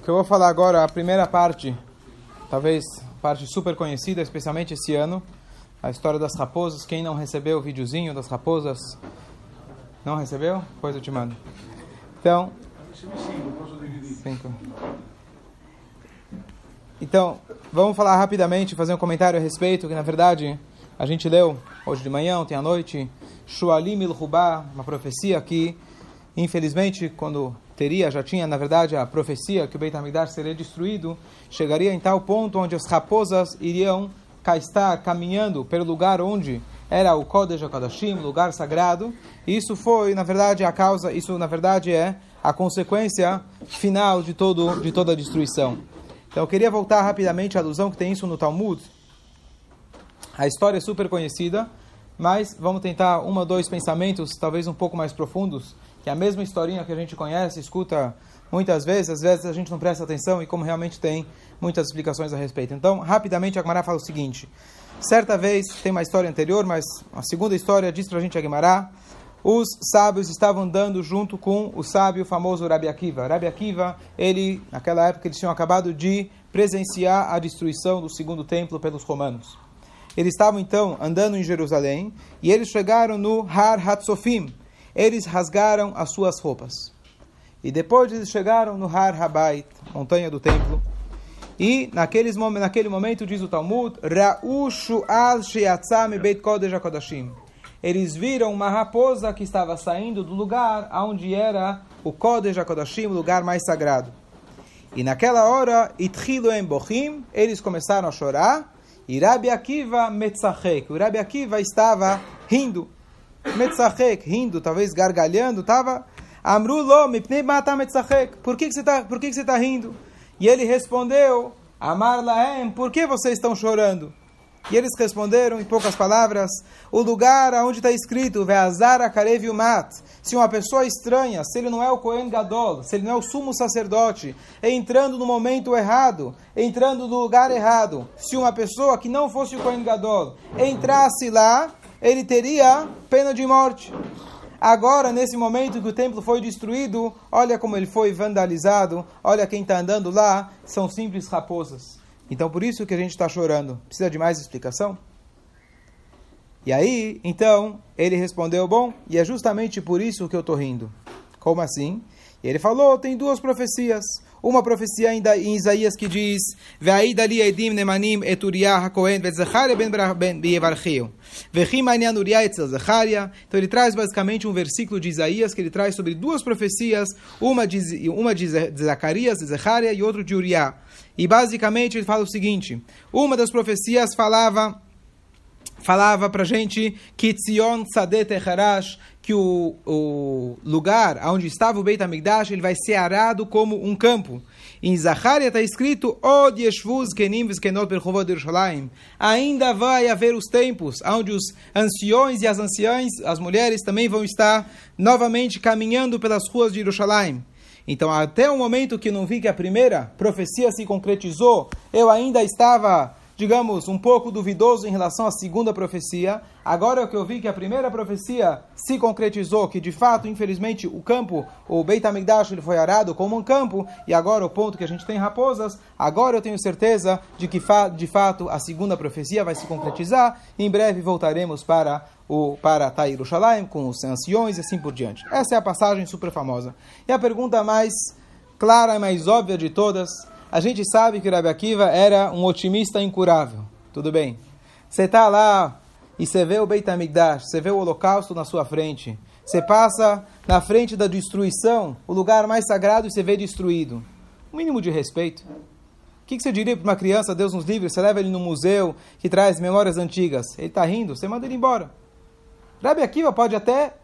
O que eu vou falar agora, a primeira parte, talvez parte super conhecida, especialmente esse ano, a história das raposas. Quem não recebeu o videozinho das raposas, não recebeu? Pois eu te mando. Então, cinco. Então, vamos falar rapidamente, fazer um comentário a respeito, que na verdade a gente leu hoje de manhã, ontem à noite, Shualim il-Hubá, uma profecia que, infelizmente, quando teria, já tinha, na verdade, a profecia que o Beit HaMikdash seria destruído, chegaria em tal ponto onde as raposas iriam estar caminhando pelo lugar onde era o Kodesh HaKodashim, lugar sagrado, isso foi, na verdade, a causa, isso, na verdade, é a consequência final de, todo, de toda a destruição. Então, eu queria voltar rapidamente à alusão que tem isso no Talmud. A história é super conhecida, mas vamos tentar um ou dois pensamentos, talvez um pouco mais profundos, que é a mesma historinha que a gente conhece, escuta muitas vezes, às vezes a gente não presta atenção e como realmente tem muitas explicações a respeito. Então, rapidamente, a Gemara fala o seguinte. Certa vez, tem uma história anterior, mas a segunda história diz para a gente a Gemara, os sábios estavam andando junto com o sábio famoso Rabi Akiva. Rabi Akiva, ele, naquela época, eles tinham acabado de presenciar a destruição do segundo templo pelos romanos. Eles estavam então andando em Jerusalém e eles chegaram no Har Hatzofim. Eles rasgaram as suas roupas. E depois eles chegaram no Har Habait, montanha do templo. E naqueles, naquele momento, diz o Talmud, Ra'ushu beit kodesh HaKodashim eles viram uma raposa que estava saindo do lugar onde era o Kodesh HaKodashim, o lugar mais sagrado. E naquela hora, Itchilu Bochim, eles começaram a chorar, e Rabi Akiva Metzachek, o Rabi Akiva estava rindo, Metzachek, rindo, talvez gargalhando, estava, Amru lo mipnei mata Metzachek, por que que você está rindo? E ele respondeu, Amar laem, por que vocês estão chorando? E eles responderam, em poucas palavras, o lugar onde está escrito, Veazar Akareviumat, se uma pessoa estranha, se ele não é o Kohen Gadol, se ele não é o sumo sacerdote, entrando no momento errado, entrando no lugar errado, se uma pessoa que não fosse o Kohen Gadol entrasse lá, ele teria pena de morte. Agora, nesse momento que o templo foi destruído, olha como ele foi vandalizado, olha quem está andando lá, são simples raposas. Então, por isso que a gente está chorando. Precisa de mais explicação? E aí, então, ele respondeu: Bom, e é justamente por isso que eu estou rindo. Como assim? E ele falou: tem duas profecias. Uma profecia ainda em Isaías que diz: nemanim hakohen ben Zecharia. Então ele traz basicamente um versículo de Isaías que ele traz sobre duas profecias, uma de, uma de Zacarias, de Zecharia, e outra de Uriah. E basicamente ele fala o seguinte: uma das profecias falava falava para gente que Tzion Sadet Echarash, que o, o lugar onde estava o Beit HaMikdash, ele vai ser arado como um campo. Em Zacharia está escrito, Od Kenim Yerushalayim. Ainda vai haver os tempos onde os anciões e as anciãs, as mulheres, também vão estar novamente caminhando pelas ruas de Jerusalém. Então, até o momento que não vi que a primeira profecia se concretizou, eu ainda estava, digamos, um pouco duvidoso em relação à segunda profecia. Agora que eu vi que a primeira profecia se concretizou, que de fato, infelizmente, o campo, o Beit HaMikdash, ele foi arado como um campo, e agora o ponto que a gente tem raposas, agora eu tenho certeza de que, de fato, a segunda profecia vai se concretizar. Em breve voltaremos para o, para Tair Shalaim, com os anciões e assim por diante. Essa é a passagem super famosa. E a pergunta mais clara e mais óbvia de todas, a gente sabe que Rabi Akiva era um otimista incurável. Tudo bem. Você está lá e você vê o Beit HaMikdash, você vê o holocausto na sua frente. Você passa na frente da destruição, o lugar mais sagrado, e você vê destruído. Um mínimo de respeito. O que você diria para uma criança, Deus nos livre, você leva ele no museu que traz memórias antigas. Ele está rindo, você manda ele embora. Rabi Akiva pode até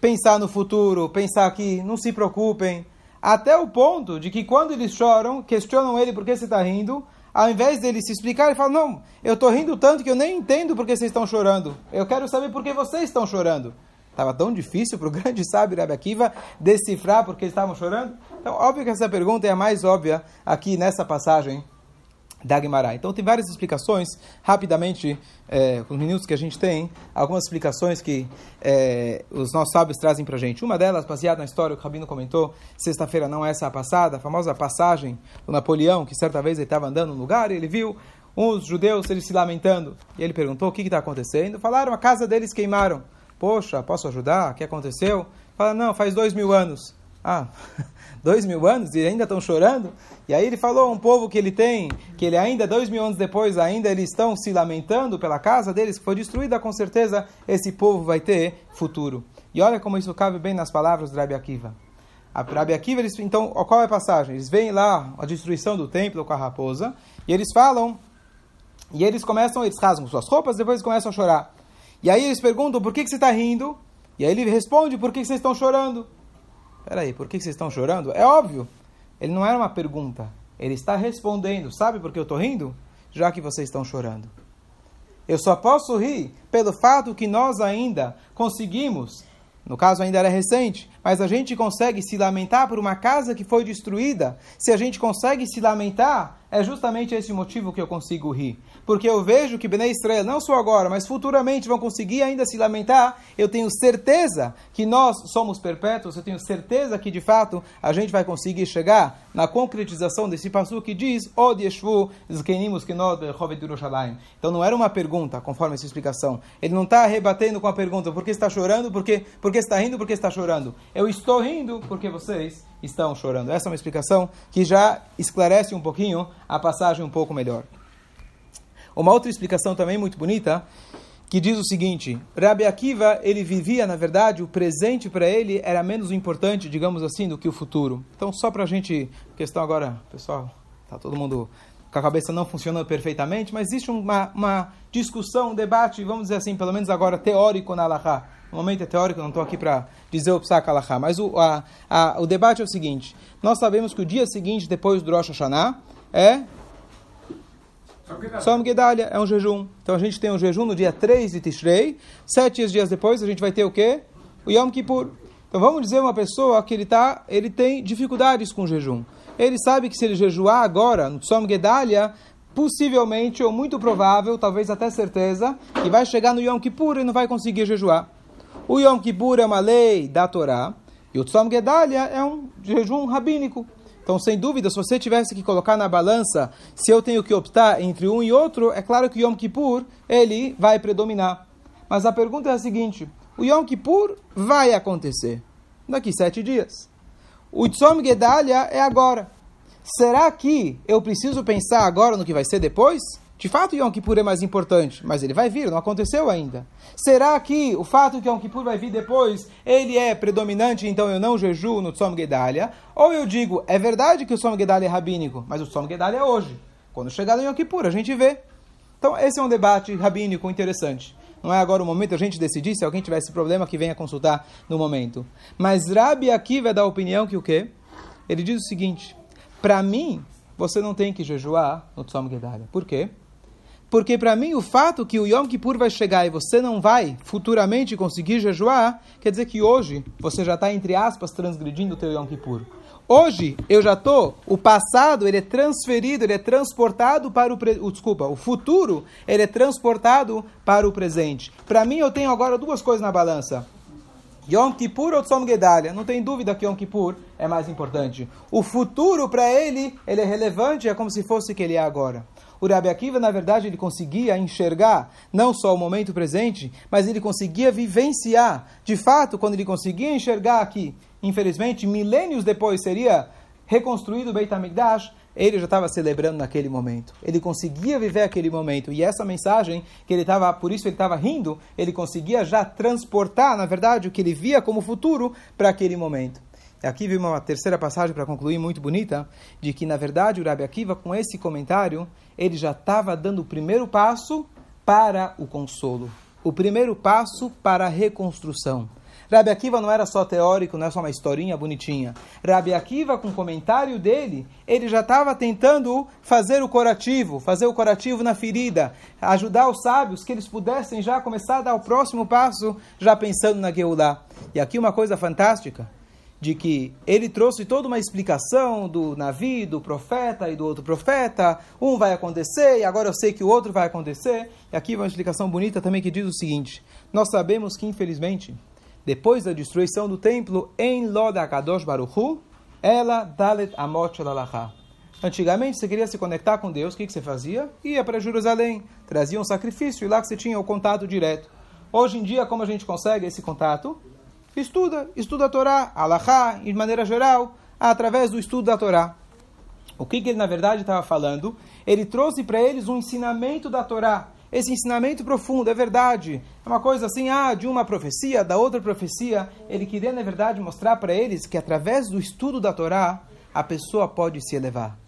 pensar no futuro, pensar que não se preocupem, até o ponto de que quando eles choram, questionam ele por que você está rindo, ao invés dele se explicar, ele fala, não, eu estou rindo tanto que eu nem entendo por que vocês estão chorando. Eu quero saber por que vocês estão chorando. Estava tão difícil para o grande sábio Rabi Akiva decifrar por que estavam chorando? Então, óbvio que essa pergunta é a mais óbvia aqui nessa passagem da. Então tem várias explicações, rapidamente, é, com os minutos que a gente tem, algumas explicações que é, os nossos sábios trazem para gente. Uma delas, baseada na história que o Rabino comentou, sexta-feira não essa a passada, a famosa passagem do Napoleão, que certa vez ele estava andando no lugar e ele viu uns judeus eles se lamentando. E ele perguntou o que está acontecendo. Falaram, a casa deles queimaram. Poxa, posso ajudar? O que aconteceu? Fala, não, faz dois mil anos. Ah, dois mil anos e ainda estão chorando? E aí ele falou um povo que ele tem, que ele ainda, dois mil anos depois, ainda eles estão se lamentando pela casa deles que foi destruída, com certeza esse povo vai ter futuro. E olha como isso cabe bem nas palavras do Rabi Akiva. A Rabi Akiva, eles, então, qual é a passagem? Eles veem lá a destruição do templo com a raposa, e eles falam, e eles começam, eles rasgam suas roupas, depois começam a chorar. E aí eles perguntam, por que, que você está rindo? E aí ele responde, por que, que vocês estão chorando? Peraí, por que vocês estão chorando? É óbvio. Ele não era uma pergunta. Ele está respondendo. Sabe por que eu estou rindo? Já que vocês estão chorando. Eu só posso rir pelo fato que nós ainda conseguimos, no caso ainda era recente, mas a gente consegue se lamentar por uma casa que foi destruída. Se a gente consegue se lamentar, é justamente esse motivo que eu consigo rir porque eu vejo que Bnei Israel, não só agora, mas futuramente vão conseguir ainda se lamentar, eu tenho certeza que nós somos perpétuos, eu tenho certeza que de fato a gente vai conseguir chegar na concretização desse passo que diz Od Yeshvu Yerushalayim. Então não era uma pergunta, conforme essa explicação. Ele não está rebatendo com a pergunta, por que está chorando, por que está rindo, por que está chorando. Eu estou rindo porque vocês estão chorando. Essa é uma explicação que já esclarece um pouquinho a passagem um pouco melhor. Uma outra explicação também muito bonita, que diz o seguinte: Rabbi Akiva, ele vivia, na verdade, o presente para ele era menos importante, digamos assim, do que o futuro. Então, só para a gente, questão agora, pessoal, tá todo mundo com a cabeça não funcionando perfeitamente, mas existe uma, uma discussão, um debate, vamos dizer assim, pelo menos agora teórico na Allahá. No momento é teórico, não estou aqui para dizer o Psak Allahá, mas o, a, a, o debate é o seguinte: nós sabemos que o dia seguinte, depois do Rosh Hashanah, é Som Gedalia é um jejum. Então a gente tem um jejum no dia 3 de Tishrei. Sete dias depois a gente vai ter o quê? O Yom Kippur. Então vamos dizer uma pessoa que ele, tá, ele tem dificuldades com o jejum. Ele sabe que se ele jejuar agora, no Som Gedalia, possivelmente ou muito provável, talvez até certeza, que vai chegar no Yom Kippur e não vai conseguir jejuar. O Yom Kippur é uma lei da Torá e o Tzom Gedalia é um jejum rabínico. Então, sem dúvida, se você tivesse que colocar na balança se eu tenho que optar entre um e outro, é claro que o Yom Kippur ele vai predominar. Mas a pergunta é a seguinte: o Yom Kippur vai acontecer daqui sete dias. O Tzom Gedalia é agora. Será que eu preciso pensar agora no que vai ser depois? De fato, Yom Kippur é mais importante, mas ele vai vir, não aconteceu ainda. Será que o fato que Yom Kippur vai vir depois, ele é predominante, então eu não jejuo no Tzom Gedalia? Ou eu digo, é verdade que o Tzom Gedalia é rabínico, mas o Tzom Gedalia é hoje. Quando chegar no Yom Kippur, a gente vê. Então, esse é um debate rabínico interessante. Não é agora o momento a gente decidir, se alguém tiver esse problema, que venha consultar no momento. Mas Rabi aqui vai dar a opinião que o quê? Ele diz o seguinte, para mim, você não tem que jejuar no Tzom Gedalia. Por quê? Porque para mim o fato que o Yom Kippur vai chegar e você não vai futuramente conseguir jejuar, quer dizer que hoje você já está, entre aspas, transgredindo o teu Yom Kippur. Hoje eu já estou, o passado ele é transferido, ele é transportado para o, pre, desculpa, o futuro ele é transportado para o presente. Para mim eu tenho agora duas coisas na balança. Yom Kippur ou Tzom Gedalia? Não tem dúvida que Yom Kippur é mais importante. O futuro para ele, ele é relevante, é como se fosse que ele é agora. O Rabi Akiva, na verdade, ele conseguia enxergar não só o momento presente, mas ele conseguia vivenciar. De fato, quando ele conseguia enxergar que, infelizmente, milênios depois seria reconstruído o Beit HaMikdash, ele já estava celebrando naquele momento. Ele conseguia viver aquele momento. E essa mensagem que ele estava, por isso ele estava rindo, ele conseguia já transportar, na verdade, o que ele via como futuro para aquele momento. Aqui vem uma terceira passagem para concluir, muito bonita, de que, na verdade, o Rabi Akiva, com esse comentário, ele já estava dando o primeiro passo para o consolo. O primeiro passo para a reconstrução. Rabi Akiva não era só teórico, não é só uma historinha bonitinha. Rabi Akiva, com o comentário dele, ele já estava tentando fazer o curativo, fazer o curativo na ferida, ajudar os sábios que eles pudessem já começar a dar o próximo passo, já pensando na Geulah. E aqui uma coisa fantástica, de que ele trouxe toda uma explicação do navio, do profeta e do outro profeta. Um vai acontecer e agora eu sei que o outro vai acontecer. E aqui vai uma explicação bonita também que diz o seguinte: Nós sabemos que, infelizmente, depois da destruição do templo, em Loda Kadosh Baruchu, ela dalet amot. Antigamente, você queria se conectar com Deus, o que, que você fazia? Ia para Jerusalém, trazia um sacrifício e lá que você tinha o contato direto. Hoje em dia, como a gente consegue esse contato? Estuda, estuda a Torá, Alahá, de maneira geral, através do estudo da Torá. O que, que ele, na verdade, estava falando? Ele trouxe para eles um ensinamento da Torá. Esse ensinamento profundo, é verdade. É uma coisa assim, ah, de uma profecia, da outra profecia. Ele queria, na verdade, mostrar para eles que através do estudo da Torá, a pessoa pode se elevar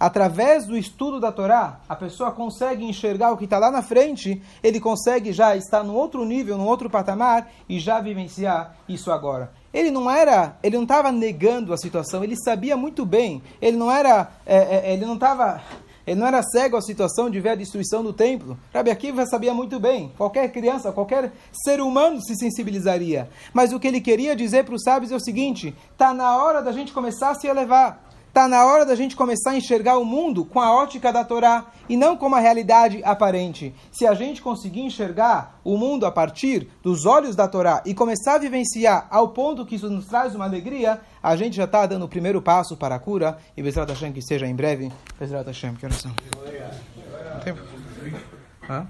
através do estudo da Torá, a pessoa consegue enxergar o que está lá na frente, ele consegue já estar no outro nível, no outro patamar e já vivenciar isso agora. Ele não era, ele não estava negando a situação, ele sabia muito bem, ele não era, é, é, ele não estava ele não era cego à situação de ver a destruição do templo. Rabi Akiva sabia muito bem. Qualquer criança, qualquer ser humano se sensibilizaria. Mas o que ele queria dizer para os sábios é o seguinte: está na hora da gente começar a se elevar. Está na hora da gente começar a enxergar o mundo com a ótica da Torá e não como a realidade aparente. Se a gente conseguir enxergar o mundo a partir dos olhos da Torá e começar a vivenciar ao ponto que isso nos traz uma alegria, a gente já está dando o primeiro passo para a cura. E Bezrat Hashem que seja em breve. Bezrat Hashem, que oração. Tempo? Hã?